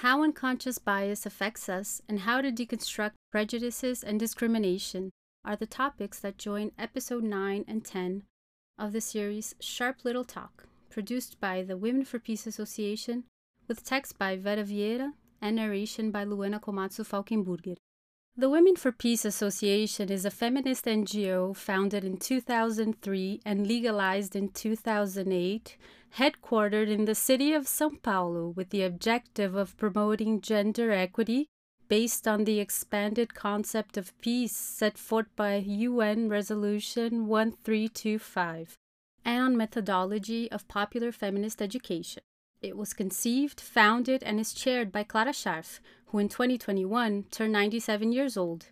how unconscious bias affects us, and how to deconstruct prejudices and discrimination are the topics that join episode 9 and 10 of the series Sharp Little Talk, produced by the Women for Peace Association, with text by Vera Vieira and narration by Luana Komatsu Falkenburger. The Women for Peace Association is a feminist NGO founded in 2003 and legalized in 2008, headquartered in the city of Sao Paulo with the objective of promoting gender equity based on the expanded concept of peace set forth by UN Resolution 1325 and on methodology of popular feminist education. It was conceived, founded, and is chaired by Clara Charf, who in 2021 turned 97 years old.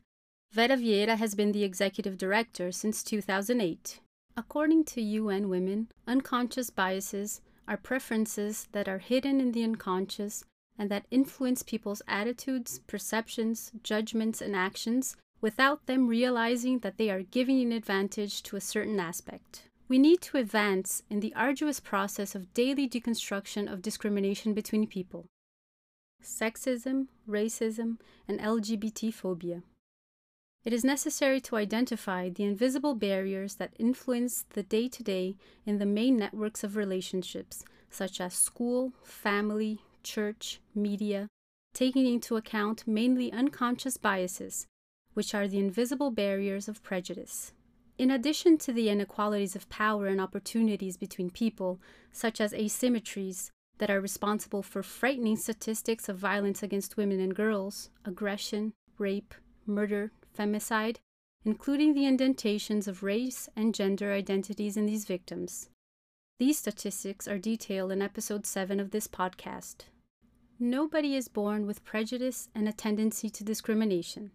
Vera Vieira has been the executive director since 2008. According to UN Women, unconscious biases are preferences that are hidden in the unconscious and that influence people's attitudes, perceptions, judgments, and actions without them realizing that they are giving an advantage to a certain aspect. We need to advance in the arduous process of daily deconstruction of discrimination between people sexism, racism, and LGBT phobia. It is necessary to identify the invisible barriers that influence the day to day in the main networks of relationships, such as school, family, church, media, taking into account mainly unconscious biases, which are the invisible barriers of prejudice. In addition to the inequalities of power and opportunities between people, such as asymmetries that are responsible for frightening statistics of violence against women and girls, aggression, rape, murder, femicide, including the indentations of race and gender identities in these victims. These statistics are detailed in episode 7 of this podcast. Nobody is born with prejudice and a tendency to discrimination.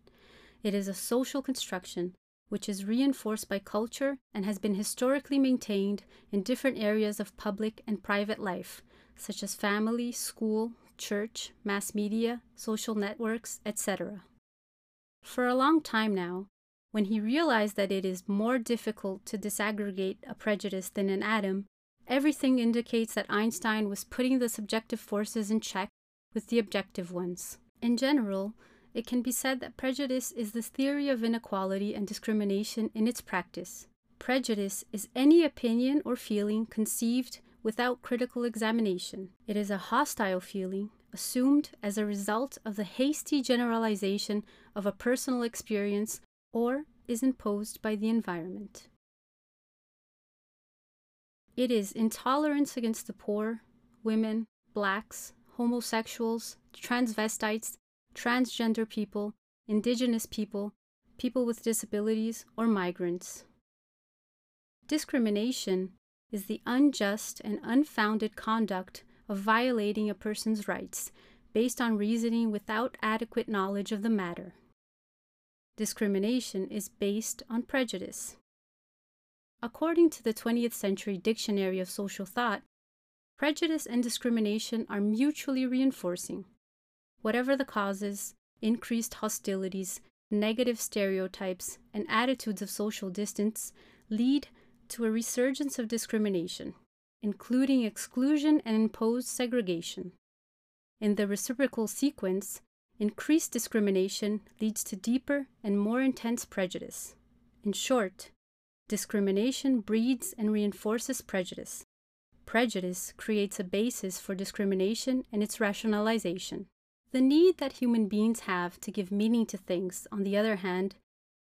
It is a social construction which is reinforced by culture and has been historically maintained in different areas of public and private life, such as family, school, church, mass media, social networks, etc. For a long time now, when he realized that it is more difficult to disaggregate a prejudice than an atom, everything indicates that Einstein was putting the subjective forces in check with the objective ones. In general, it can be said that prejudice is the theory of inequality and discrimination in its practice. Prejudice is any opinion or feeling conceived without critical examination. It is a hostile feeling assumed as a result of the hasty generalization of a personal experience or is imposed by the environment. It is intolerance against the poor, women, blacks, homosexuals, transvestites, transgender people, indigenous people, people with disabilities, or migrants. Discrimination is the unjust and unfounded conduct of violating a person's rights based on reasoning without adequate knowledge of the matter. Discrimination is based on prejudice. According to the 20th Century Dictionary of Social Thought, prejudice and discrimination are mutually reinforcing. Whatever the causes, increased hostilities, negative stereotypes, and attitudes of social distance lead to a resurgence of discrimination, including exclusion and imposed segregation. In the reciprocal sequence, increased discrimination leads to deeper and more intense prejudice. In short, discrimination breeds and reinforces prejudice. Prejudice creates a basis for discrimination and its rationalization. The need that human beings have to give meaning to things, on the other hand,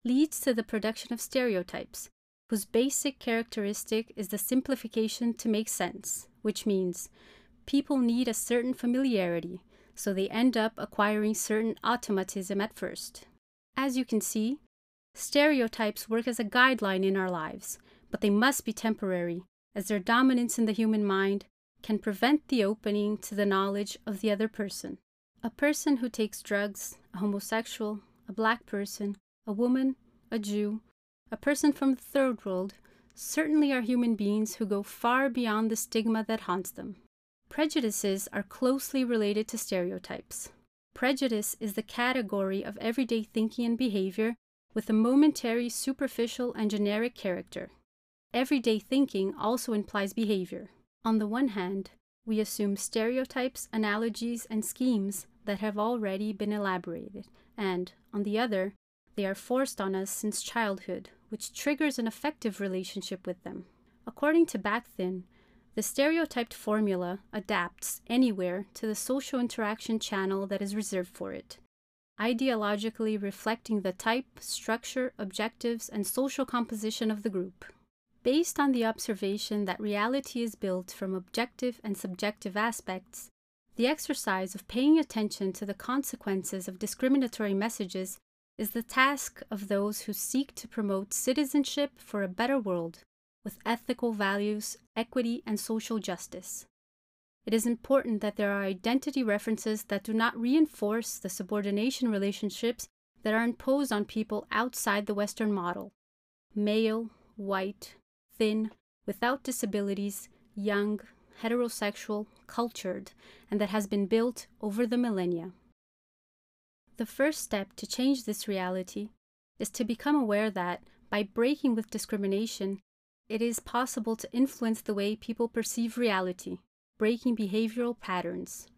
leads to the production of stereotypes, whose basic characteristic is the simplification to make sense, which means people need a certain familiarity, so they end up acquiring certain automatism at first. As you can see, stereotypes work as a guideline in our lives, but they must be temporary, as their dominance in the human mind can prevent the opening to the knowledge of the other person. A person who takes drugs, a homosexual, a black person, a woman, a Jew, a person from the third world, certainly are human beings who go far beyond the stigma that haunts them. Prejudices are closely related to stereotypes. Prejudice is the category of everyday thinking and behavior with a momentary, superficial, and generic character. Everyday thinking also implies behavior. On the one hand, we assume stereotypes, analogies, and schemes that have already been elaborated, and, on the other, they are forced on us since childhood, which triggers an affective relationship with them. According to Bakhtin, the stereotyped formula adapts anywhere to the social interaction channel that is reserved for it, ideologically reflecting the type, structure, objectives, and social composition of the group. Based on the observation that reality is built from objective and subjective aspects, the exercise of paying attention to the consequences of discriminatory messages is the task of those who seek to promote citizenship for a better world with ethical values, equity, and social justice. It is important that there are identity references that do not reinforce the subordination relationships that are imposed on people outside the Western model male, white, thin, without disabilities, young, heterosexual, cultured, and that has been built over the millennia. The first step to change this reality is to become aware that, by breaking with discrimination, it is possible to influence the way people perceive reality, breaking behavioral patterns.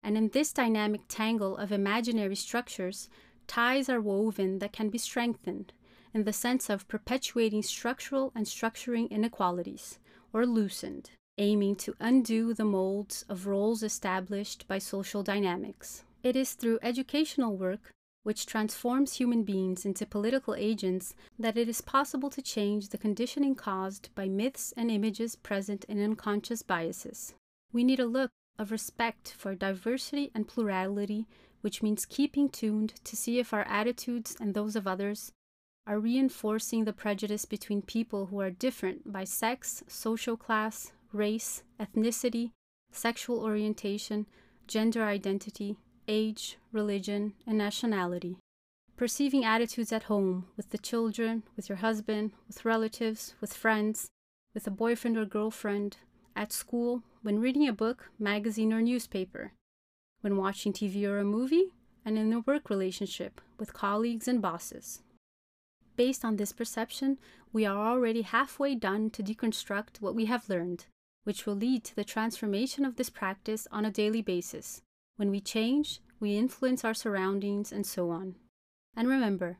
And in this dynamic tangle of imaginary structures, ties are woven that can be strengthened in the sense of perpetuating structural and structuring inequalities, or loosened, aiming to undo the molds of roles established by social dynamics. It is through educational work which transforms human beings into political agents, that it is possible to change the conditioning caused by myths and images present in unconscious biases. We need a look of respect for diversity and plurality, which means keeping tuned to see if our attitudes and those of others are reinforcing the prejudice between people who are different by sex, social class, race, ethnicity, sexual orientation, gender identity, age, religion, and nationality. Perceiving attitudes at home, with the children, with your husband, with relatives, with friends, with a boyfriend or girlfriend, at school, when reading a book, magazine, or newspaper, when watching TV or a movie, and in a work relationship with colleagues and bosses. Based on this perception, we are already halfway done to deconstruct what we have learned, which will lead to the transformation of this practice on a daily basis, when we change, we influence our surroundings and so on. And remember,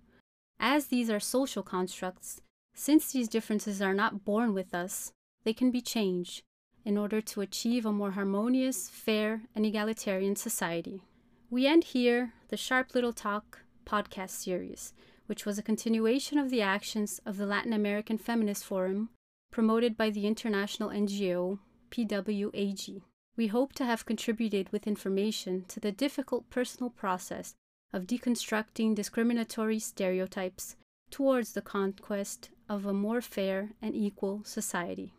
as these are social constructs, since these differences are not born with us, they can be changed in order to achieve a more harmonious, fair, and egalitarian society. We end here the Sharp Little Talk podcast series, which was a continuation of the actions of the Latin American Feminist Forum promoted by the international NGO PWAG. We hope to have contributed with information to the difficult personal process of deconstructing discriminatory stereotypes towards the conquest of a more fair and equal society.